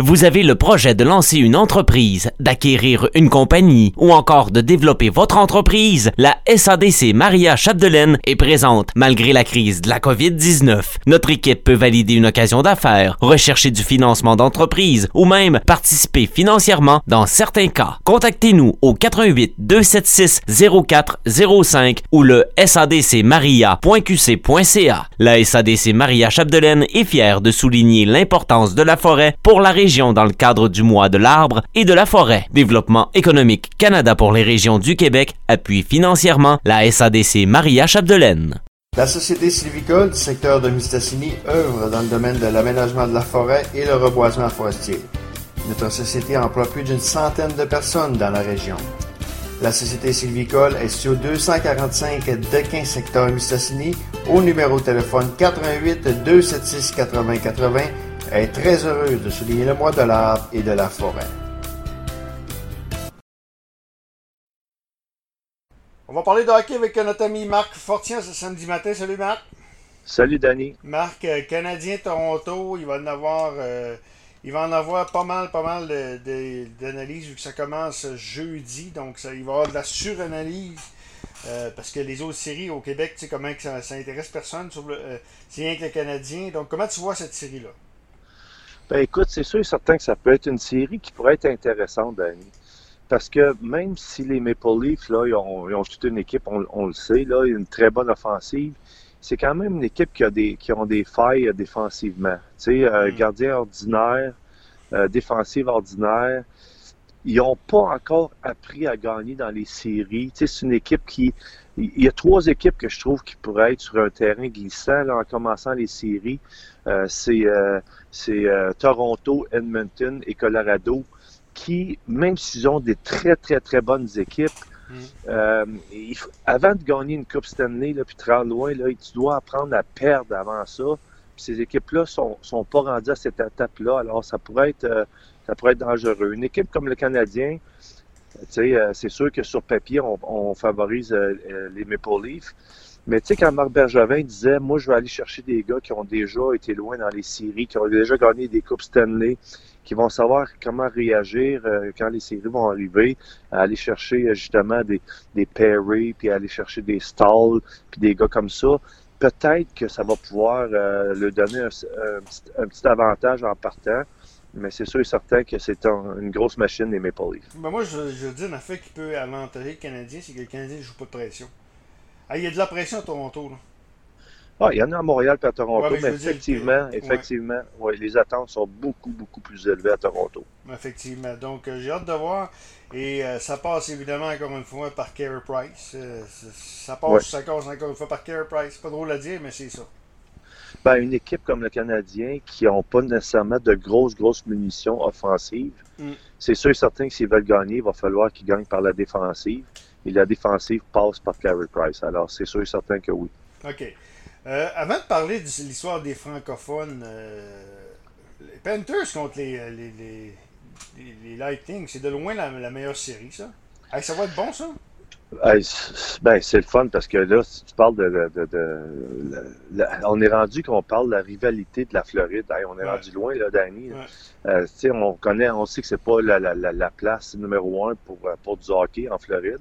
Vous avez le projet de lancer une entreprise, d'acquérir une compagnie ou encore de développer votre entreprise? La SADC Maria Chapdelaine est présente malgré la crise de la COVID-19. Notre équipe peut valider une occasion d'affaires, rechercher du financement d'entreprise ou même participer financièrement dans certains cas. Contactez-nous au 88 276 0405 ou le sadcmaria.qc.ca. La SADC Maria Chapdelaine est fière de souligner l'importance de la forêt pour la région dans le cadre du mois de l'arbre et de la forêt. Développement économique Canada pour les régions du Québec appuie financièrement la SADC Maria Chapdelaine. La Société sylvicole du secteur de Mistassini œuvre dans le domaine de l'aménagement de la forêt et le reboisement forestier. Notre société emploie plus d'une centaine de personnes dans la région. La Société sylvicole est sur 245 Dequin secteur Mistassini au numéro de téléphone 88 276 80 80 est très heureuse de souligner le mois de l'arbre et de la forêt. On va parler de hockey avec notre ami Marc Fortien ce samedi matin. Salut Marc. Salut Danny. Marc, euh, Canadien Toronto, il va en avoir euh, il va en avoir pas mal, pas mal d'analyses vu que ça commence jeudi. Donc ça, il va y avoir de la suranalyse. Euh, parce que les autres séries au Québec, tu sais comment ça, ça intéresse personne. c'est rien que les Canadiens. Donc comment tu vois cette série-là? Ben écoute, c'est sûr et certain que ça peut être une série qui pourrait être intéressante, Danny. Parce que même si les Maple Leafs, là, ils ont, toute une équipe, on, le sait, là, une très bonne offensive, c'est quand même une équipe qui a des qui ont des failles défensivement. Tu sais, euh, mm. gardien ordinaire, euh, défensive ordinaire. Ils n'ont pas encore appris à gagner dans les séries. Tu sais, c'est une équipe qui. Il y a trois équipes que je trouve qui pourraient être sur un terrain glissant là, en commençant les séries. Euh, c'est Toronto, Edmonton et Colorado qui, même s'ils ont des très, très, très bonnes équipes, mm. euh, avant de gagner une Coupe Stanley, là, puis rendre loin, là, tu dois apprendre à perdre avant ça. Puis ces équipes-là sont, sont pas rendues à cette étape-là. Alors, ça pourrait être, euh, ça pourrait être dangereux. Une équipe comme le Canadien, euh, c'est sûr que sur papier, on, favorise les Maple Leafs. Mais tu sais, quand Marc Bergevin disait, moi, je vais aller chercher des gars qui ont déjà été loin dans les séries, qui ont déjà gagné des Coupes Stanley, qui vont savoir comment réagir euh, quand les séries vont arriver, aller chercher euh, justement des, Perry, puis aller chercher des Stall, puis des gars comme ça. Peut-être que ça va pouvoir euh, le donner un, petit, avantage en partant, mais c'est sûr et certain que c'est une grosse machine des Maple Leafs. Ben moi, je, je dis un affaire qui peut avantager le Canadien, c'est que le Canadien ne joue pas de pression. Ah, il y a de la pression à Toronto, là. Ah, il y en a à Montréal et à Toronto, mais, effectivement, effectivement, les attentes sont beaucoup, beaucoup plus élevées à Toronto. Effectivement. Donc, euh, j'ai hâte de voir. Et euh, ça passe évidemment encore une fois par Carey Price. Euh, ça passe, ça passe encore une fois par Carey Price. Pas drôle à dire, mais c'est ça. Ben, une équipe comme le Canadien qui n'ont pas nécessairement de grosses, grosses munitions offensives, mm. c'est sûr et certain que s'ils veulent gagner, il va falloir qu'ils gagnent par la défensive. Et la défensive passe par Carey Price. Alors, c'est sûr et certain que oui. OK. Euh, avant de parler de l'histoire des francophones, euh, les Panthers contre les, euh, les, les, les Lightning, c'est de loin la, la, meilleure série, ça. ça va être bon, ça? Ben, c'est le fun parce que là, si tu parles de. on est rendu qu'on parle de la rivalité de la Floride. on est rendu loin, là, Danny. Euh, on connaît, on sait que c'est pas la, la, la, place numéro un pour, pour du hockey en Floride.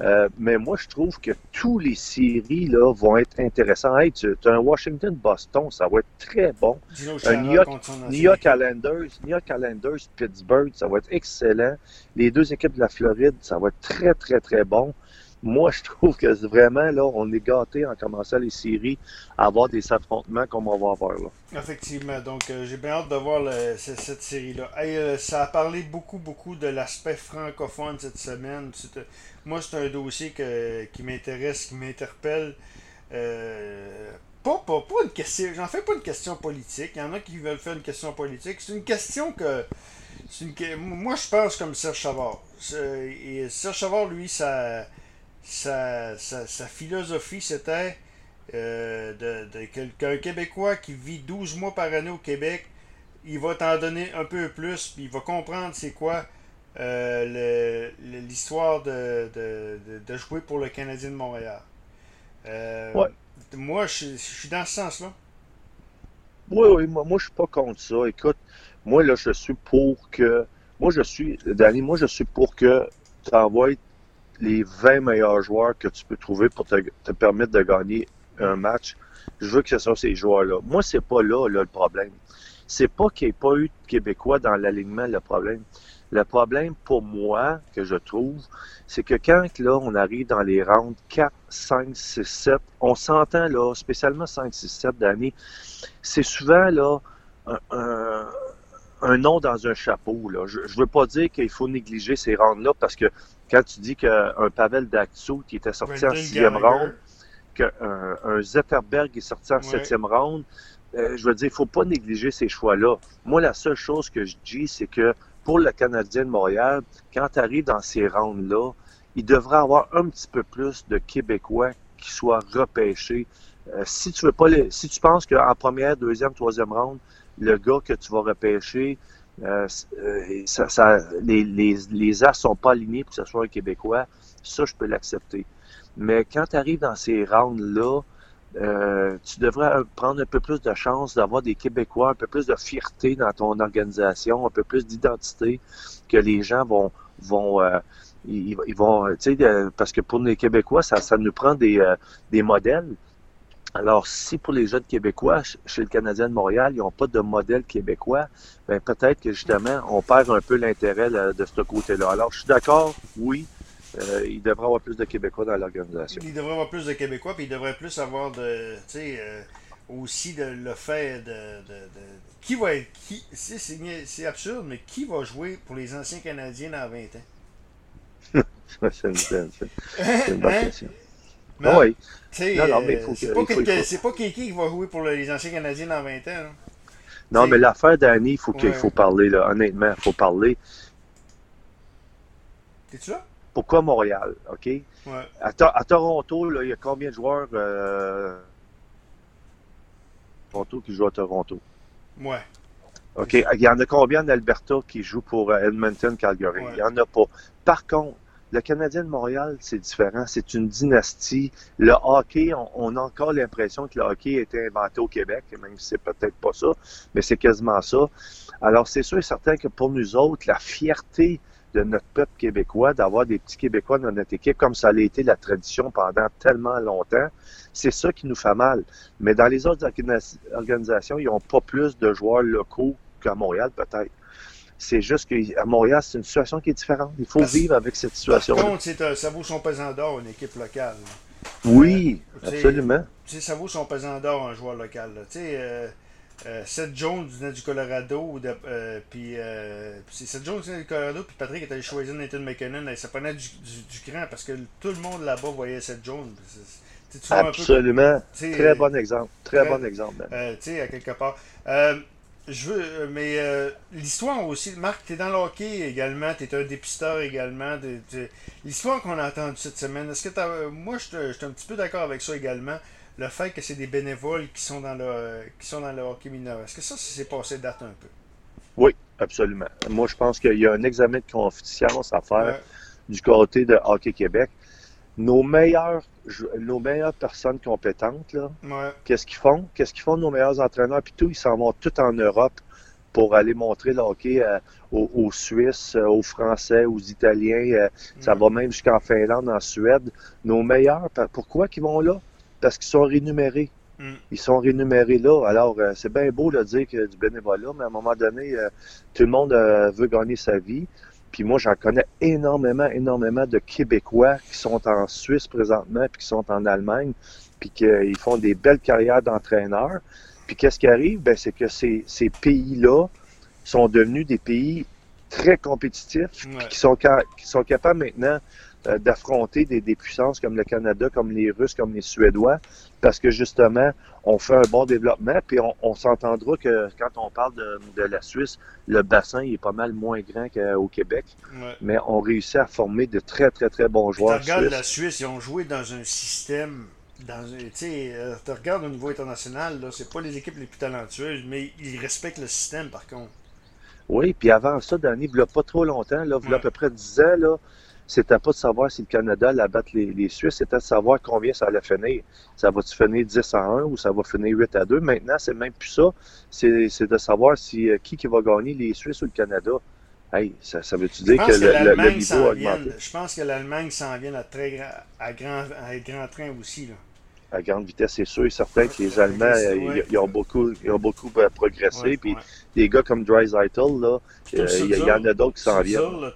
Euh, mais moi, je trouve que tous les séries là, vont être intéressants. Hey, tu as un Washington-Boston, ça va être très bon. Un New York, New York Islanders, New York Islanders, Pittsburgh, ça va être excellent. Les deux équipes de la Floride, ça va être très, très, très bon moi, je trouve que vraiment, là, on est gâté en commençant les séries à avoir des affrontements comme on va avoir là. Effectivement. Donc, euh, j'ai bien hâte de voir cette série-là. Euh, ça a parlé beaucoup, beaucoup de l'aspect francophone cette semaine. Euh, moi, c'est un dossier qui m'intéresse, qui m'interpelle. pas, pas, pas une question. J'en fais pas une question politique. Il y en a qui veulent faire une question politique. C'est une question que. Une, moi, je pense comme Serge Chavard. Et Serge Chavard, lui, ça sa, sa, philosophie, c'était euh, de, qu'un Québécois qui vit 12 mois par année au Québec, il va t'en donner un peu plus, puis il va comprendre c'est quoi euh, l'histoire de, de, jouer pour le Canadien de Montréal. Euh, moi, je, suis dans ce sens-là. Oui, oui, moi, moi je suis pas contre ça. Écoute, moi, là, je suis pour que. Moi, je suis. Danny, moi, je suis pour que tu envoies les 20 meilleurs joueurs que tu peux trouver pour te, permettre de gagner un match. Je veux que ce soit ces joueurs-là. Moi, c'est pas là, le problème. C'est pas qu'il n'y ait pas eu de Québécois dans l'alignement le problème. Le problème pour moi, que je trouve, c'est que quand là, on arrive dans les rounds 4, 5, 6, 7, on s'entend là, spécialement 5, 6, 7 d'année, c'est souvent là un, un, nom dans un chapeau. Là. Je ne veux pas dire qu'il faut négliger ces rounds-là parce que quand tu dis qu'un Pavel Daxou qui était sorti en sixième round, qu'un un Zetterberg est sorti en septième round, euh, je veux dire, il ne faut pas négliger ces choix-là. Moi, la seule chose que je dis, c'est que pour le Canadien de Montréal, quand tu arrives dans ces rounds-là, il devrait avoir un petit peu plus de Québécois qui soient repêchés. Euh, si tu veux pas les, si tu penses qu'en première, deuxième, troisième round, le gars que tu vas repêcher, euh, euh ça, ça, les, les, les as sont pas alignés pour que ce soit un Québécois, ça, je peux l'accepter. Mais quand tu arrives dans ces rounds-là, euh, tu devrais prendre un peu plus de chance d'avoir des Québécois, un peu plus de fierté dans ton organisation, un peu plus d'identité que les gens vont vont euh, ils, vont tu sais parce que pour les Québécois ça, ça nous prend des, euh, des modèles. Alors si pour les jeunes Québécois chez le Canadien de Montréal ils n'ont pas de modèle québécois, ben peut-être que justement on perd un peu l'intérêt de ce côté-là. Alors je suis d'accord, oui, euh, il devrait avoir plus de Québécois dans l'organisation. Il devrait avoir plus de Québécois, puis il devrait plus avoir de. Tu sais, euh, aussi de, le fait de, de, Qui va être. Qui, c'est absurde, mais qui va jouer pour les anciens Canadiens dans 20 ans? C'est une, une, bonne hein? Non, oui. Non, non, mais faut que, c'est pas quelqu'un qui va jouer pour les anciens Canadiens dans 20 ans. Non, mais l'affaire d'Annie, il faut qu'il faut parler, là. honnêtement, il faut parler. T'es-tu là? Pourquoi Montréal? OK? Ouais. À, à, Toronto, il y a combien de joueurs euh, Toronto qui jouent à Toronto? Ouais. OK. Il y en a combien d'Alberta qui jouent pour euh, Edmonton, Calgary? Il n'y en a pas. Par contre, le Canadien de Montréal, c'est différent. C'est une dynastie. Le hockey, on, a encore l'impression que le hockey a été inventé au Québec, même si c'est peut-être pas ça, mais c'est quasiment ça. Alors, c'est sûr et certain que pour nous autres, la fierté de notre peuple québécois, d'avoir des petits Québécois dans notre équipe, comme ça a été la tradition pendant tellement longtemps, c'est ça qui nous fait mal. Mais dans les autres organisations, ils n'ont pas plus de joueurs locaux qu'à Montréal, peut-être. C'est juste qu'à Montréal, c'est une situation qui est différente. Il faut vivre avec cette situation. Par contre, ça vaut son pesant d'or, une équipe locale. Oui, euh, absolument. Ça vaut son pesant d'or, un joueur local. Tu sais, euh, euh, Seth Jones venait du Colorado, euh, puis Seth Jones venait du Colorado, puis Patrick était allé choisir Nathan McKinnon, et ça prenait du, du, cran parce que tout le monde là-bas voyait Seth Jones. Absolument. Très bon exemple. Très, bon exemple. tu sais, à quelque part. Je veux, mais l'histoire aussi, Marc, tu es dans le hockey également, tu es un dépisteur également. L'histoire qu'on a entendue cette semaine, est-ce que moi, je suis un petit peu d'accord avec ça également le fait que c'est des bénévoles qui sont dans le, qui sont dans le hockey mineur. Est-ce que ça, c'est passé date un peu? Oui, absolument. Moi, je pense qu'il y a un examen de confiance à faire du côté de Hockey Québec. Nos meilleurs, nos meilleures personnes compétentes, là, qu'est-ce qu'ils font? Qu'est-ce qu'ils font nos meilleurs entraîneurs? Puis tout, ils s'en vont tout en Europe pour aller montrer le hockey euh, aux, Suisses, euh, aux Français, aux Italiens. Euh, ça va même jusqu'en Finlande, en Suède. Nos meilleurs, pourquoi qu'ils vont là? parce qu'ils sont rémunérés. Mm. Ils sont rémunérés là. Alors, euh, c'est bien beau de dire que du bénévolat, mais à un moment donné, tout le monde veut gagner sa vie. Puis moi, j'en connais énormément, énormément de Québécois qui sont en Suisse présentement, puis qui sont en Allemagne, puis qu'ils font des belles carrières d'entraîneurs. Puis qu'est-ce qui arrive? Ben, c'est que ces, ces pays-là sont devenus des pays très compétitifs, qui, sont, qui sont capables maintenant euh, d'affronter des, puissances comme le Canada, comme les Russes, comme les Suédois, parce que justement, on fait un bon développement, puis on, s'entendra que quand on parle de, la Suisse, le bassin est pas mal moins grand qu'au Québec, mais on réussit à former de très, très, très bons joueurs. Tu regardes la Suisse, ils ont joué dans un système dans tu sais, euh, tu regardes au niveau international, là, c'est pas les équipes les plus talentueuses, mais ils respectent le système par contre. Oui, puis avant ça, Danny, il n'y a pas trop longtemps, là, il y a à peu près 10 ans, là, c'était pas de savoir si le Canada allait battre les, les Suisses, c'était de savoir combien ça allait finir. Ça va-tu finir 10 à 1 ou ça va finir 8 à 2? Maintenant, c'est même plus ça. C'est de savoir si euh, qui, qui va gagner, les Suisses ou le Canada. Hey, ça, ça veut-tu dire que, le, le, niveau a augmenté? Je pense que l'Allemagne s'en vient à, très, à, grand, à grand train aussi. Là à grande vitesse, c'est sûr et certain que les Allemands, euh, ils, ont beaucoup, ils ont beaucoup euh, progressé. puis des gars comme Dreisaitl, là, euh, il y, en a d'autres qui s'en viennent.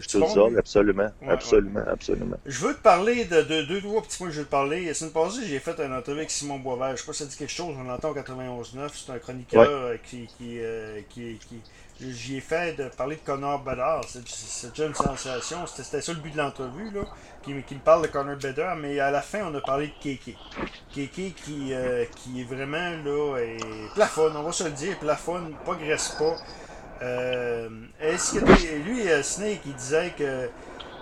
Stutzol, absolument, absolument, absolument. Je veux te parler de, deux, trois petits points que je veux te parler. La semaine passée, j'ai fait un entrevue avec Simon Boisvert. Je ne sais pas si ça dit quelque chose, on l'entend au 91.9. C'est un chroniqueur qui, qui, qui, qui J'y ai fait de parler de Connor Bedard. C'est déjà une sensation. C'était ça le but de l'entrevue, là, qui, qui, parle de Connor Bedard. Mais à la fin, on a parlé de Keke. Keke qui, euh, qui est vraiment là, plafonne, on va se le dire, plafonne, progresse pas. Euh, Est-ce que lui, euh, Snake, il disait que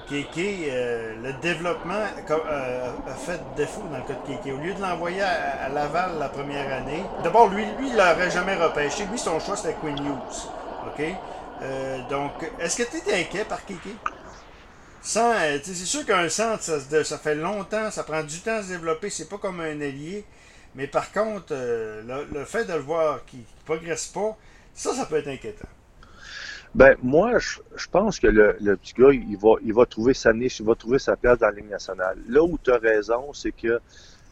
Keke, euh, le développement a fait défaut dans le cas de Keke. Au lieu de l'envoyer à, Laval la première année, d'abord, lui, lui, il l'aurait jamais repêché. Lui, son choix, c'était Quinn Hughes. OK? Euh, donc, est-ce que tu es inquiet par Kiki? Euh, c'est sûr qu'un centre, ça, fait longtemps, ça prend du temps à se développer, c'est pas comme un allié. Mais par contre, euh, le, fait de le voir qui ne progresse pas, ça, ça peut être inquiétant. Ben, moi, je, pense que le, petit gars, il va, il va trouver sa niche, il va trouver sa place dans la Ligue nationale. Là où tu as raison, c'est que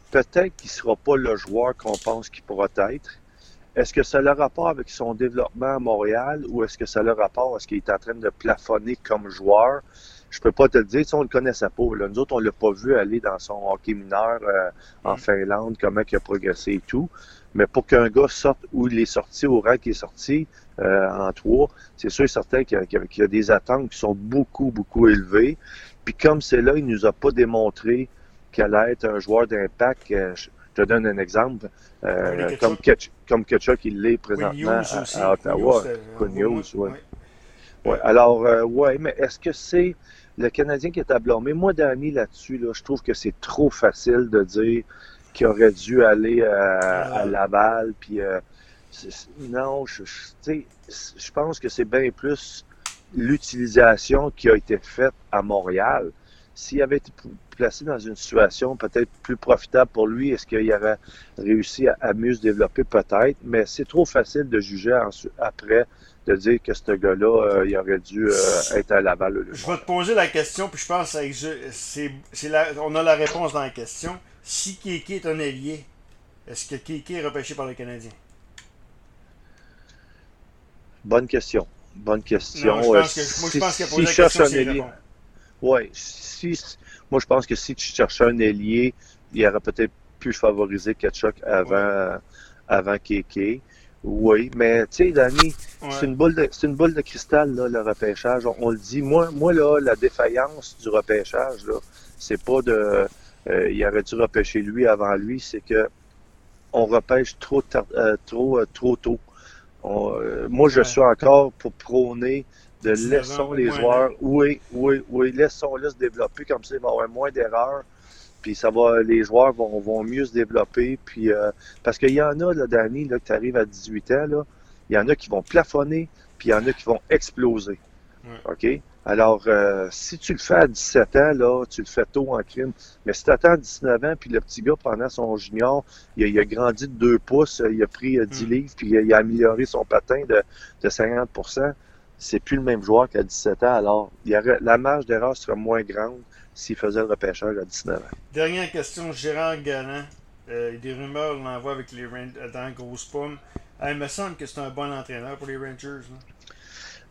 peut-être qu'il ne sera pas le joueur qu'on pense qu'il pourra être, est-ce que ça a le rapport avec son développement à Montréal ou est-ce que ça a le rapport à ce qu'il est en train de plafonner comme joueur? Je peux pas te le dire, si on le connaissait pas. Là. Nous autres, on l'a pas vu aller dans son hockey mineur euh, en mm. Finlande, comment il a progressé et tout. Mais pour qu'un gars sorte où il est sorti, au rang qui est sorti euh, en trois, c'est sûr et certain qu'il y, y, a des attentes qui sont beaucoup, beaucoup élevées. Puis comme c'est là, il nous a pas démontré qu'elle allait être un joueur d'impact. Euh, je te donne un exemple. Euh, comme, Ketch, comme Ketchuk, il l'est présentement à, Ottawa. News, oui. Ouais. Alors, euh, ouais, mais est-ce que c'est le Canadien qui est à blâmer? Moi, Danny, là-dessus, là, je trouve que c'est trop facile de dire qu'il aurait dû aller à, Laval. Puis, euh, non, je, je pense que c'est bien plus l'utilisation qui a été faite à Montréal. S'il avait été placé dans une situation peut-être plus profitable pour lui, est-ce qu'il aurait réussi à, mieux se développer? Peut-être, mais c'est trop facile de juger après de dire que ce gars-là, euh, il aurait dû euh, être à Laval. je vais te poser la question, puis je pense que c'est, on a la réponse dans la question. Si Kéké est un allié, est-ce que Kéké est repêché par le Canadien? Bonne question. Bonne question. moi, je pense qu'il a posé la question, un oui, si, moi je pense que si tu cherchais un ailier, il aurait peut-être pu favoriser Ketchuk avant, avant Keke. Oui, mais tu sais, Danny, c'est une boule de c'est une boule de cristal, là, le repêchage. On, le dit. Moi, moi, là, la défaillance du repêchage, là, c'est pas de euh, il aurait dû repêcher lui avant lui, c'est que on repêche trop euh, trop euh, trop tôt. moi, je suis encore pour prôner de laissons les joueurs. Oui, oui, oui, laissons-les se développer comme ça, il va y avoir moins d'erreurs. Puis ça va, les joueurs vont, vont mieux se développer. Puis euh, parce qu'il y en a, là, Danny, là, que tu arrives à 18 ans, là, il y en a qui vont plafonner, puis il y en a qui vont exploser. OK? Alors, euh, si tu le fais à 17 ans, là, tu le fais tôt en crime. Mais si tu attends 19 ans, puis le petit gars, pendant son junior, il a, grandi de 2 pouces, il a pris 10 euh, mm. livres, puis il a, amélioré son patin de, de 50 c'est plus le même joueur qu'à 17 ans. Alors, il y la marge d'erreur serait moins grande s'il faisait le repêchage à 19 ans. Dernière question, Gérard Galland. Euh, des rumeurs, on l'envoie avec les Rangers dans Grosse Pomme. il me semble que c'est un bon entraîneur pour les Rangers.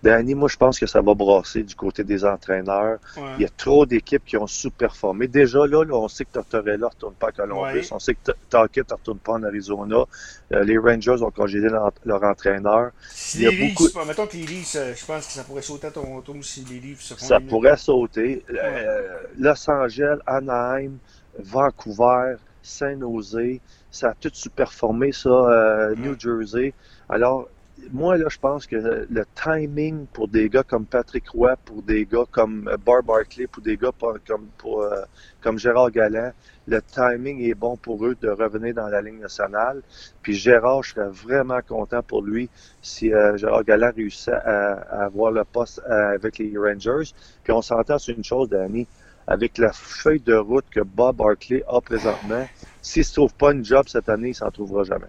Danny, moi, je pense que ça va brasser du côté des entraîneurs. Il y a trop d'équipes qui ont sous-performé. Déjà, là, on sait que Tortorella ne retourne pas à Columbus. On sait que Talkett ne retourne pas en Arizona. Euh, les Rangers ont congédé leur, entraîneur. Si il y a beaucoup... mettons que les Leafs, euh, je pense que ça pourrait sauter à Toronto si les Leafs se font Ça pourrait sauter. Euh, Los Angeles, Anaheim, Vancouver, Saint-Nosé, ça a tout sous-performé, ça, New Jersey. Alors, moi, là, je pense que le timing pour des gars comme Patrick Roy, pour des gars comme Barb Barkley, pour des gars comme, pour, euh, comme Gérard Galland, le timing est bon pour eux de revenir dans la ligne nationale. Puis Gérard, je serais vraiment content pour lui si euh, Gérard Galland réussissait à, avoir le poste euh, avec les Rangers. Puis on s'entend sur une chose, Danny, avec la feuille de route que Bob Barkley a présentement, s'il ne se trouve pas une job cette année, il s'en trouvera jamais.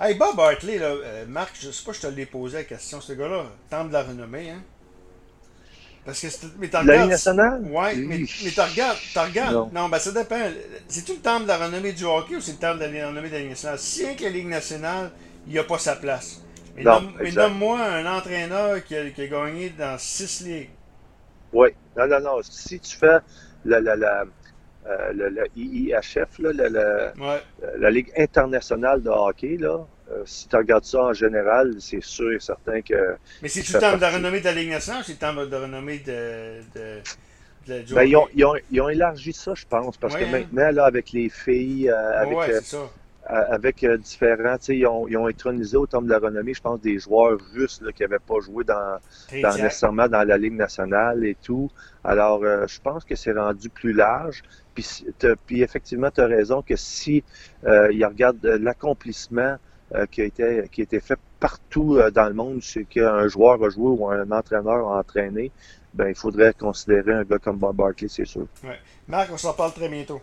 Hey, Bob Barkley, là, euh, Marc, je sais pas si je te l'ai posé la question. Ce gars-là, tente de la renommée, hein? Parce que mais La Ligue nationale? Ouais, mais, mais tu regardes, regardes. Non. ben ça dépend. C'est-tu le temps de la renommée du hockey ou c'est le temps de la renommée de la Ligue nationale? Si que la Ligue nationale, il n'y a pas sa place. Mais nomme-moi un entraîneur qui a, qui a, gagné dans six ligues. Oui. Non, non, non. Si tu fais la, la, la, euh, le, IIHF, là, euh, la Ligue internationale de hockey, là, euh, si tu regardes ça en général, c'est sûr et certain que. Mais c'est tout le temps de renommée de la Ligue nationale c'est le temps de renommée de. de... Ben, ils, ont, ils, ont, ils, ont, élargi ça, je pense, parce que maintenant, là, avec les filles, avec, ouais, ça avec euh, différents, ils ont, ils ont intronisé au terme de la renommée, je pense, des joueurs russes là, qui n'avaient pas joué dans, dans nécessairement dans la Ligue nationale et tout. Alors, euh, je pense que c'est rendu plus large. Puis, puis effectivement, tu as raison que si euh, il regarde l'accomplissement qui, a été, qui a été fait partout dans le monde, c'est qu'un joueur a joué ou un entraîneur a entraîné, ben, il faudrait considérer un gars comme Bob Barkley, c'est sûr. Ouais. Marc, on s'en parle très bientôt.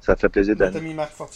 Ça fait plaisir d'être